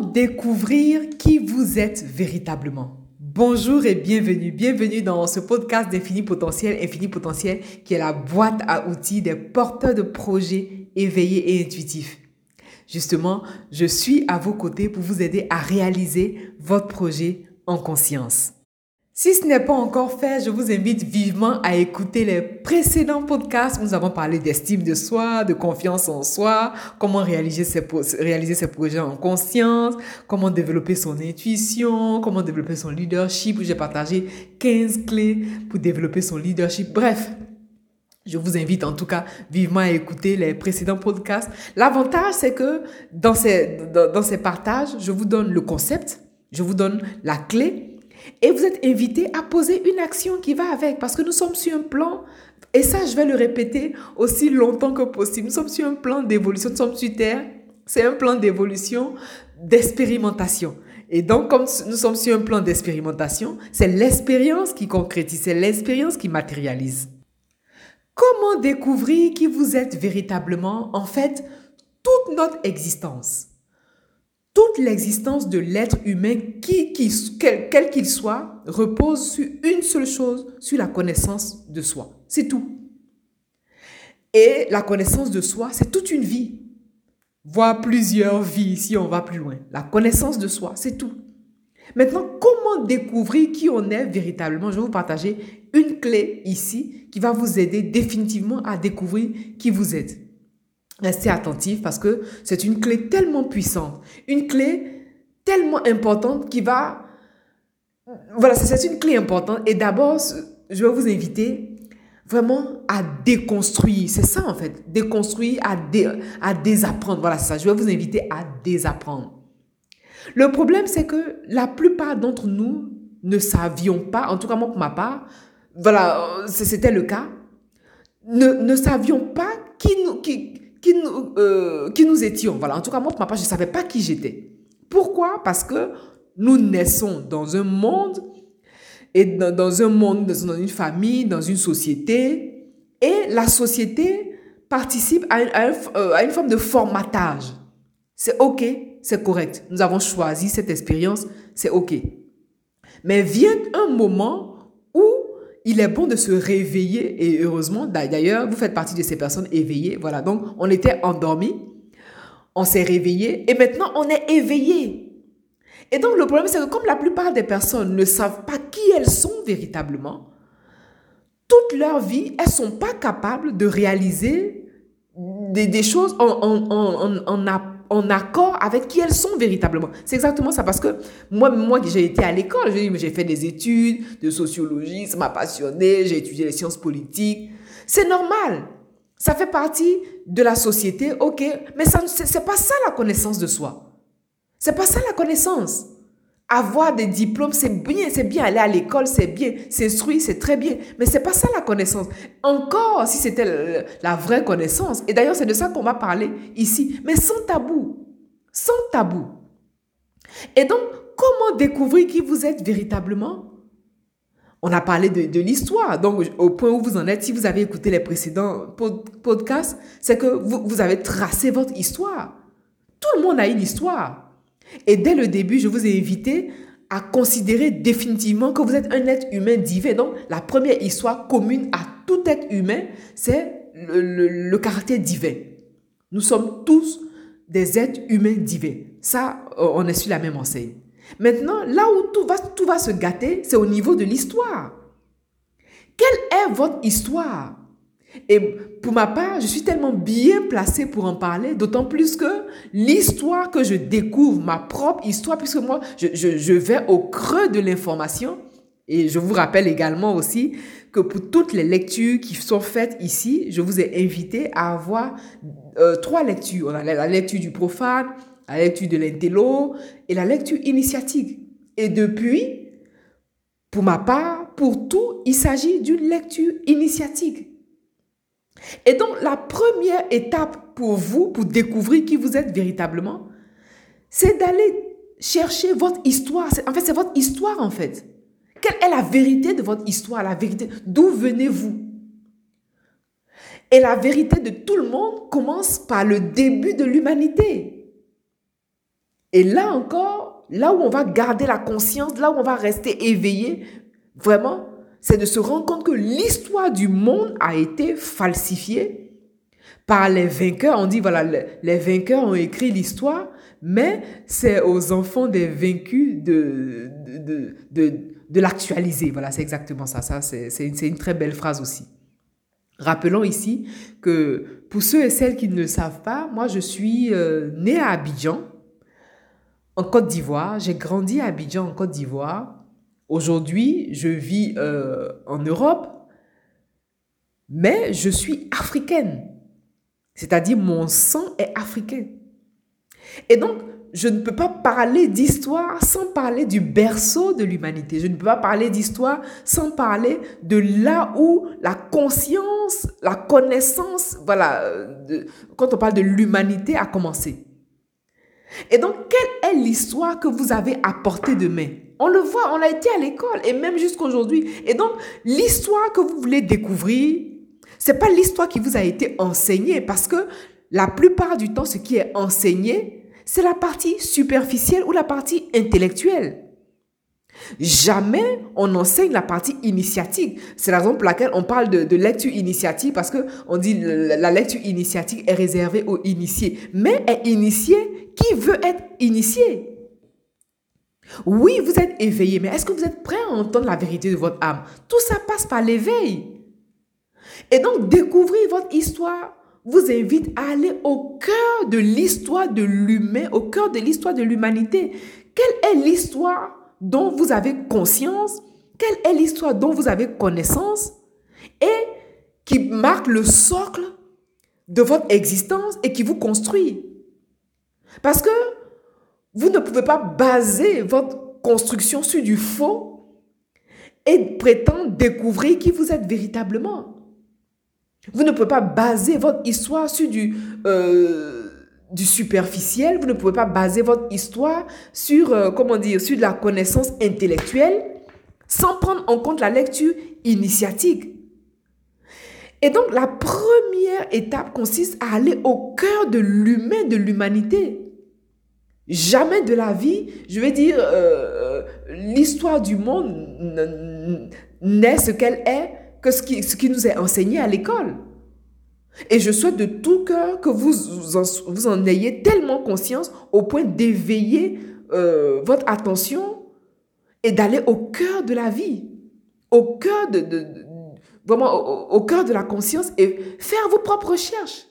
Découvrir qui vous êtes véritablement Bonjour et bienvenue, bienvenue dans ce podcast d'Infini Potentiel, Infini Potentiel, qui est la boîte à outils des porteurs de projets éveillés et intuitifs. Justement, je suis à vos côtés pour vous aider à réaliser votre projet en conscience. Si ce n'est pas encore fait, je vous invite vivement à écouter les précédents podcasts où nous avons parlé d'estime de soi, de confiance en soi, comment réaliser ses, projets en conscience, comment développer son intuition, comment développer son leadership, j'ai partagé 15 clés pour développer son leadership. Bref, je vous invite en tout cas vivement à écouter les précédents podcasts. L'avantage, c'est que dans ces, dans ces partages, je vous donne le concept, je vous donne la clé et vous êtes invité à poser une action qui va avec, parce que nous sommes sur un plan, et ça je vais le répéter aussi longtemps que possible, nous sommes sur un plan d'évolution, nous sommes sur Terre, c'est un plan d'évolution, d'expérimentation. Et donc, comme nous sommes sur un plan d'expérimentation, c'est l'expérience qui concrétise, c'est l'expérience qui matérialise. Comment découvrir qui vous êtes véritablement En fait, toute notre existence? Toute l'existence de l'être humain, quel qu'il soit, repose sur une seule chose, sur la connaissance de soi. C'est tout. Et la connaissance de soi, c'est toute une vie, voire plusieurs vies si on va plus loin. La connaissance de soi, c'est tout. Maintenant, comment découvrir qui on est véritablement? Je vais vous partager une clé ici qui va vous aider définitivement à découvrir qui vous êtes. Restez attentif parce que c'est une clé tellement puissante, une clé tellement importante qui va... Voilà, c'est une clé importante. Et d'abord, je vais vous inviter vraiment à déconstruire. C'est ça en fait, déconstruire, à, à désapprendre. Voilà, c'est ça. Je vais vous inviter à désapprendre. Le problème, c'est que la plupart d'entre nous ne savions pas, en tout cas moi pour ma part, voilà, c'était le cas, ne, ne savions pas qui nous, qui, qui nous, euh, qui nous étions. Voilà, en tout cas, moi, pour ma part, je ne savais pas qui j'étais. Pourquoi? Parce que nous naissons dans un monde, et dans, un monde, dans une famille, dans une société, et la société participe euh, à une forme de formatage. C'est OK, c'est correct. Nous avons choisi cette expérience, c'est OK. Mais vient un moment il est bon de se réveiller et heureusement, d'ailleurs, vous faites partie de ces personnes éveillées. Voilà, donc on était endormis, on s'est réveillé et maintenant on est éveillé. Et donc le problème, c'est que comme la plupart des personnes ne savent pas qui elles sont véritablement, toute leur vie, elles sont pas capables de réaliser des, choses en, en accord avec qui elles sont véritablement. C'est exactement ça, parce que moi, moi j'ai été à l'école, j'ai fait des études de sociologie, ça m'a passionné, j'ai étudié les sciences politiques. C'est normal. Ça fait partie de la société, ok, mais ça c'est pas ça la connaissance de soi. C'est pas ça la connaissance. Avoir des diplômes, c'est bien, c'est bien. Aller à l'école, c'est bien. S'instruire, c'est très bien. Mais c'est pas ça la connaissance. Encore, si c'était la vraie connaissance. Et d'ailleurs, c'est de ça qu'on va parler ici. Mais sans tabou. Sans tabou. Et donc, comment découvrir qui vous êtes véritablement? On a parlé de, l'histoire. Donc, au point où vous en êtes, si vous avez écouté les précédents podcasts, c'est que vous, vous avez tracé votre histoire. Tout le monde a une histoire. Et dès le début, je vous ai invité à considérer définitivement que vous êtes un être humain divin. Donc, la première histoire commune à tout être humain, c'est le, caractère divin. Nous sommes tous des êtres humains divins. Ça, euh, on est sur la même enseigne. Maintenant, là où tout va, tout va se gâter, c'est au niveau de l'histoire. Quelle est votre histoire? Et pour ma part, je suis tellement bien placée pour en parler, d'autant plus que l'histoire que je découvre, ma propre histoire, puisque moi, je, je, vais au creux de l'information. Et je vous rappelle également aussi que pour toutes les lectures qui sont faites ici, je vous ai invité à avoir euh, trois lectures. On a la lecture du profane, la lecture de l'intello et la lecture initiatique. Et depuis, pour ma part, pour tout, il s'agit d'une lecture initiatique. Et donc, la première étape pour vous, pour découvrir qui vous êtes véritablement, c'est d'aller chercher votre histoire. En fait, c'est votre histoire, en fait. Quelle est la vérité de votre histoire, la vérité D'où venez-vous? Et la vérité de tout le monde commence par le début de l'humanité. Et là encore, là où on va garder la conscience, là où on va rester éveillé, vraiment, c'est de se rendre compte que l'histoire du monde a été falsifiée par les vainqueurs. On dit, voilà, les vainqueurs ont écrit l'histoire, mais c'est aux enfants des vaincus de, de, de, de, l'actualiser. Voilà, c'est exactement ça. ça c'est une, une très belle phrase aussi. Rappelons ici que pour ceux et celles qui ne le savent pas, moi je suis euh, née à Abidjan, en Côte d'Ivoire. J'ai grandi à Abidjan, en Côte d'Ivoire. Aujourd'hui, je vis euh, en Europe, mais je suis africaine. C'est-à-dire mon sang est africain. Et donc, je ne peux pas parler d'histoire sans parler du berceau de l'humanité. Je ne peux pas parler d'histoire sans parler de là où la conscience, la connaissance, voilà, quand on parle de l'humanité a commencé. Et donc, quelle est l'histoire que vous avez apportée de main On le voit, on a été à l'école et même jusqu'aujourd'hui. Et donc, l'histoire que vous voulez découvrir, c'est pas l'histoire qui vous a été enseignée parce que la plupart du temps, ce qui est enseigné, c'est la partie superficielle ou la partie intellectuelle. Jamais on enseigne la partie initiatique. C'est la raison pour laquelle on parle de, lecture initiatique parce que on dit la, la lecture initiatique est réservée aux initiés. Mais est initié qui veut être initié? Oui, vous êtes éveillé, mais est-ce que vous êtes prêt à entendre la vérité de votre âme? Tout ça passe par l'éveil. Et donc, découvrir votre histoire vous invite à aller au cœur de l'histoire de l'humain, au cœur de l'histoire de l'humanité. Quelle est l'histoire dont vous avez conscience? Quelle est l'histoire dont vous avez connaissance? Et qui marque le socle de votre existence et qui vous construit Parce que vous ne pouvez pas baser votre construction sur du faux et prétendre découvrir qui vous êtes véritablement. Vous ne pouvez pas baser votre histoire sur du, euh, superficiel. Vous ne pouvez pas baser votre histoire sur, euh, comment dire, sur de la connaissance intellectuelle sans prendre en compte la lecture initiatique. Et donc, la première étape consiste à aller au cœur de l'humain, de l'humanité. Jamais de la vie, je vais dire, euh, l'histoire du monde n'est ce qu'elle est que ce qui, nous est enseigné à l'école. Et je souhaite de tout cœur que vous, vous en ayez tellement conscience au point d'éveiller euh, votre attention et d'aller au cœur de la vie, vraiment au, cœur de la conscience et faire vos propres recherches.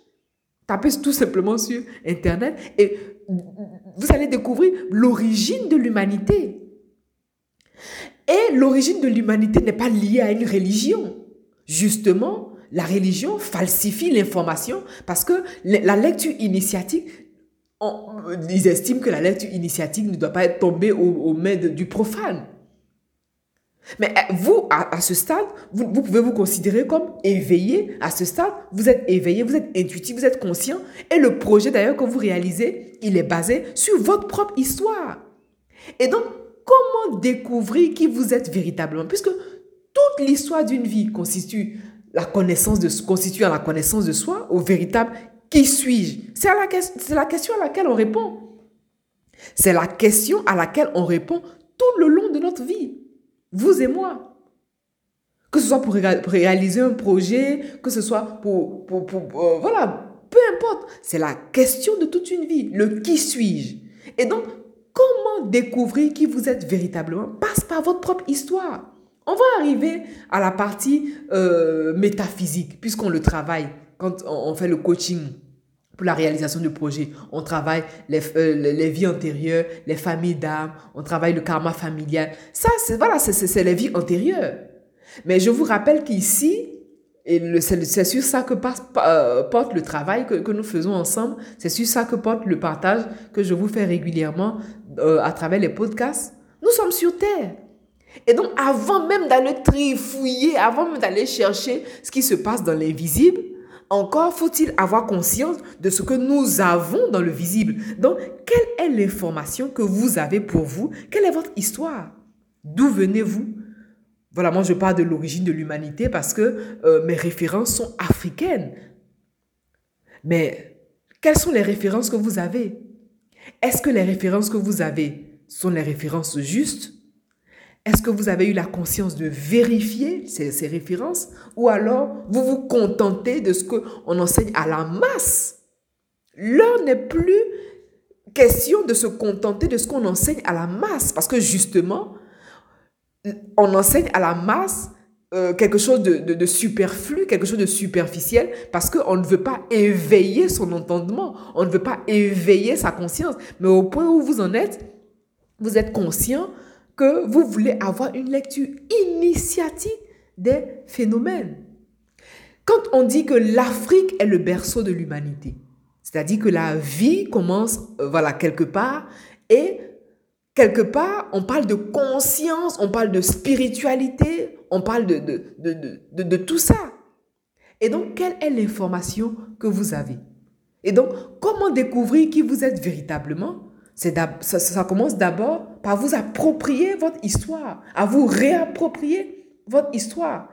Tapez tout simplement sur Internet et vous allez découvrir l'origine de l'humanité. Et l'origine de l'humanité n'est pas liée à une religion. Justement, la religion falsifie l'information parce que la lecture initiatique, ils estiment que la lecture initiatique ne doit pas être tombée aux, mains du profane. Mais eh, vous, à, ce stade, vous, vous, pouvez vous considérer comme éveillé. À ce stade, vous êtes éveillé, vous êtes intuitif, vous êtes conscient. Et le projet d'ailleurs que vous réalisez, il est basé sur votre propre histoire. Et donc, comment découvrir qui vous êtes véritablement? Puisque toute l'histoire d'une vie constitue la connaissance de, constitue à la connaissance de soi, au véritable qui suis-je? C'est la, la question à laquelle on répond. C'est la question à laquelle on répond tout le long de notre vie. Vous et moi. Que ce soit pour, réaliser un projet, que ce soit pour... pour, euh, voilà, peu importe. C'est la question de toute une vie. Le qui suis-je? Et donc, comment découvrir qui vous êtes véritablement? Passe par votre propre histoire. On va arriver à la partie euh, métaphysique, puisqu'on le travaille quand on fait le coaching pour la réalisation du projet. On travaille les, euh, les vies antérieures, les familles d'âme, on travaille le karma familial. Ça, c'est voilà, c'est les vies antérieures. Mais je vous rappelle qu'ici, et c'est sur ça que euh, porte le travail que, que nous faisons ensemble, c'est sur ça que porte le partage que je vous fais régulièrement à travers les podcasts. Nous sommes sur Terre. Et donc, avant même d'aller trifouiller, avant même d'aller chercher ce qui se passe dans l'invisible, encore faut-il avoir conscience de ce que nous avons dans le visible. Donc, quelle est l'information que vous avez pour vous? Quelle est votre histoire? D'où venez-vous? Voilà, moi je parle de l'origine de l'humanité parce que euh, mes références sont africaines. Mais quelles sont les références que vous avez? Est-ce que les références que vous avez sont les références justes? Est-ce que vous avez eu la conscience de vérifier ces, ces références? Ou alors vous vous contentez de ce qu'on enseigne à la masse? L'heure n'est plus question de se contenter de ce qu'on enseigne à la masse, parce que justement, on enseigne à la masse euh, quelque chose de, superflu, quelque chose de superficiel, parce qu'on ne veut pas éveiller son entendement, on ne veut pas éveiller sa conscience. Mais au point où vous en êtes, vous êtes conscient que vous voulez avoir une lecture initiatique des phénomènes. Quand on dit que l'Afrique est le berceau de l'humanité, c'est-à-dire que la vie commence, euh, voilà, quelque part, et quelque part, on parle de conscience, on parle de spiritualité, on parle de, de, de, tout ça. Et donc, quelle est l'information que vous avez? Et donc, comment découvrir qui vous êtes véritablement? Ça, ça commence d'abord par vous approprier votre histoire, à vous réapproprier votre histoire.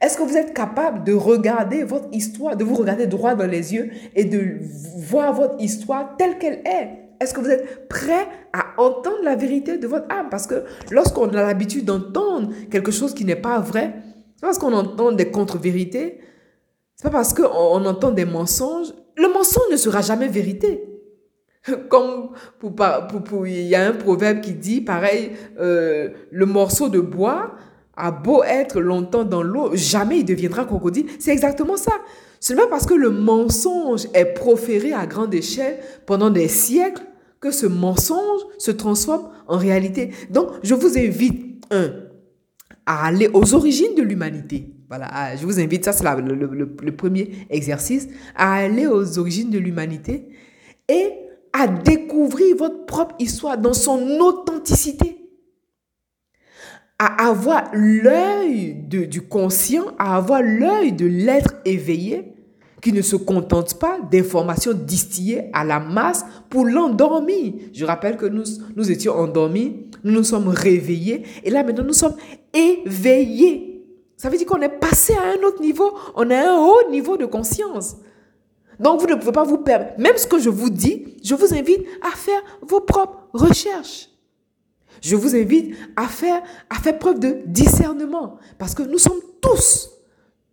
Est-ce que vous êtes capable de regarder votre histoire, de vous regarder droit dans les yeux et de voir votre histoire telle qu'elle est? Est-ce que vous êtes prêt à entendre la vérité de votre âme? Parce que lorsqu'on a l'habitude d'entendre quelque chose qui n'est pas vrai, c'est parce qu'on entend des contre-vérités, c'est pas parce qu'on entend des mensonges. Le mensonge ne sera jamais vérité. Comme pour, pour, il y a un proverbe qui dit, pareil, euh, le morceau de bois a beau être longtemps dans l'eau, jamais il deviendra crocodile. C'est exactement ça. Pas parce que le mensonge est proféré à grande échelle pendant des siècles que ce mensonge se transforme en réalité. Donc, je vous invite, un, à aller aux origines de l'humanité. Voilà, je vous invite, ça c'est le, le premier exercice, à aller aux origines de l'humanité et à découvrir votre propre histoire dans son authenticité à avoir l'œil du conscient, à avoir l'œil de l'être éveillé qui ne se contente pas d'informations distillées à la masse pour l'endormir. Je rappelle que nous, nous étions endormis, nous nous sommes réveillés et là maintenant nous sommes éveillés. Ça veut dire qu'on est passé à un autre niveau, on a un haut niveau de conscience. Donc vous ne pouvez pas vous perdre. Même ce que je vous dis, je vous invite à faire vos propres recherches. Je vous invite à faire, à faire preuve de discernement parce que nous sommes tous,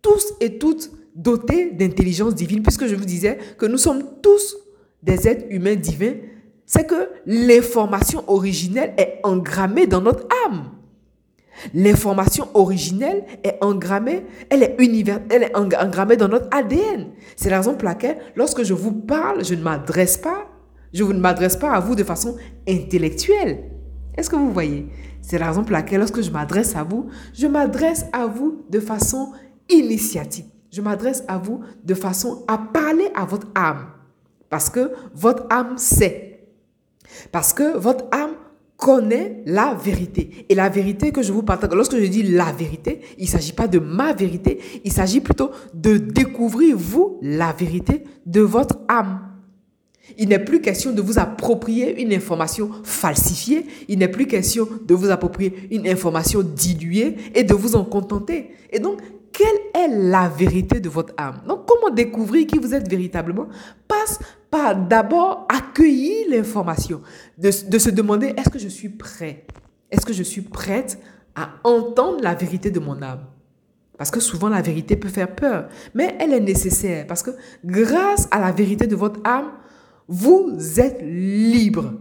tous et toutes dotés d'intelligence divine puisque je vous disais que nous sommes tous des êtres humains divins. C'est que l'information originelle est engrammée dans notre âme. L'information originelle est engrammée, elle est univers, elle est engrammée dans notre ADN. C'est la raison pour laquelle, lorsque je vous parle, je ne m'adresse pas, je ne m'adresse pas à vous de façon intellectuelle. Est-ce que vous voyez? C'est la raison pour laquelle lorsque je m'adresse à vous, je m'adresse à vous de façon initiatique. Je m'adresse à vous de façon à parler à votre âme. Parce que votre âme sait. Parce que votre âme connaît la vérité. Et la vérité que je vous partage, lorsque je dis la vérité, il ne s'agit pas de ma vérité, il s'agit plutôt de découvrir, vous, la vérité de votre âme. Il n'est plus question de vous approprier une information falsifiée. Il n'est plus question de vous approprier une information diluée et de vous en contenter. Et donc, quelle est la vérité de votre âme? Donc, comment découvrir qui vous êtes véritablement? Passe par d'abord accueillir l'information, de, se demander est-ce que je suis prêt? Est-ce que je suis prête à entendre la vérité de mon âme? Parce que souvent la vérité peut faire peur, mais elle est nécessaire parce que grâce à la vérité de votre âme, vous êtes libre.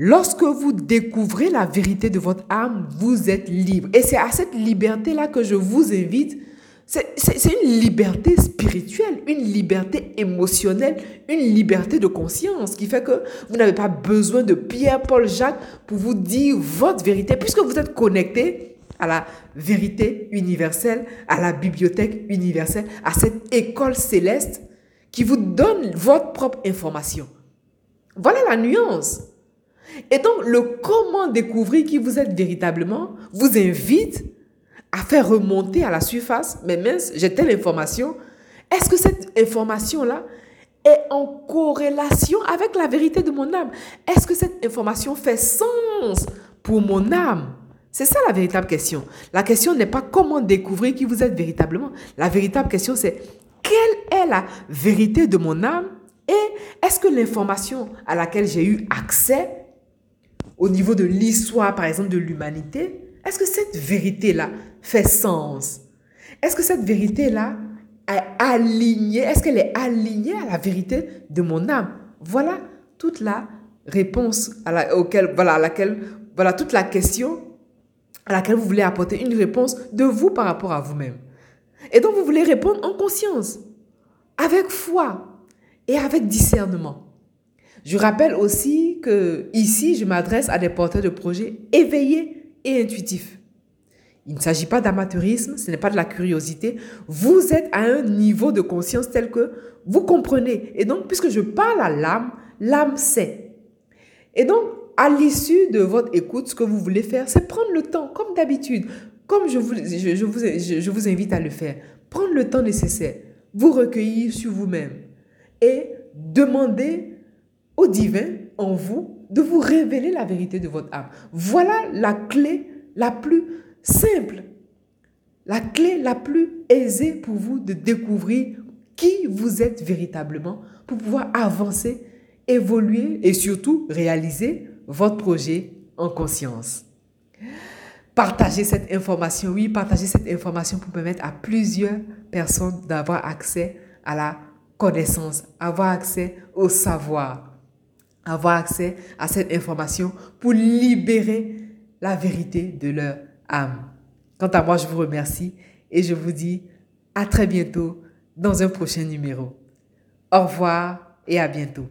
Lorsque vous découvrez la vérité de votre âme, vous êtes libre. Et c'est à cette liberté-là que je vous invite. C'est une liberté spirituelle, une liberté émotionnelle, une liberté de conscience qui fait que vous n'avez pas besoin de Pierre, Paul, Jacques pour vous dire votre vérité, puisque vous êtes connecté à la vérité universelle, à la bibliothèque universelle, à cette école céleste qui vous donne votre propre information. Voilà la nuance. Et donc, le comment découvrir qui vous êtes véritablement vous invite à faire remonter à la surface, mais mince, j'ai telle information. Est-ce que cette information-là est en corrélation avec la vérité de mon âme? Est-ce que cette information fait sens pour mon âme? C'est ça la véritable question. La question n'est pas comment découvrir qui vous êtes véritablement. La véritable question, c'est quelle est la vérité de mon âme? Et est-ce que l'information à laquelle j'ai eu accès au niveau de l'histoire, par exemple, de l'humanité, est-ce que cette vérité-là fait sens? Est-ce que cette vérité-là est alignée? Est-ce qu'elle est alignée à la vérité de mon âme? Voilà toute la réponse à, voilà, laquelle, voilà toute la question à laquelle vous voulez apporter une réponse de vous par rapport à vous-même. Et donc vous voulez répondre en conscience, avec foi et avec discernement. Je rappelle aussi que ici, je m'adresse à des porteurs de projets éveillés et intuitifs. Il ne s'agit pas d'amateurisme, ce n'est pas de la curiosité. Vous êtes à un niveau de conscience tel que vous comprenez. Et donc, puisque je parle à l'âme, l'âme sait. Et donc, à l'issue de votre écoute, ce que vous voulez faire, c'est prendre le temps, comme d'habitude, comme je vous, je, vous, je vous invite à le faire. Prendre le temps nécessaire, vous recueillir sur vous-même et demander au divin en vous de vous révéler la vérité de votre âme. Voilà la clé la plus simple, la clé la plus aisée pour vous de découvrir qui vous êtes véritablement pour pouvoir avancer, évoluer et surtout réaliser votre projet en conscience. Partagez cette information, oui, partagez cette information pour permettre à plusieurs personnes d'avoir accès à la connaissance, avoir accès au savoir, avoir accès à cette information pour libérer la vérité de leur âme. Quant à moi, je vous remercie et je vous dis à très bientôt dans un prochain numéro. Au revoir et à bientôt.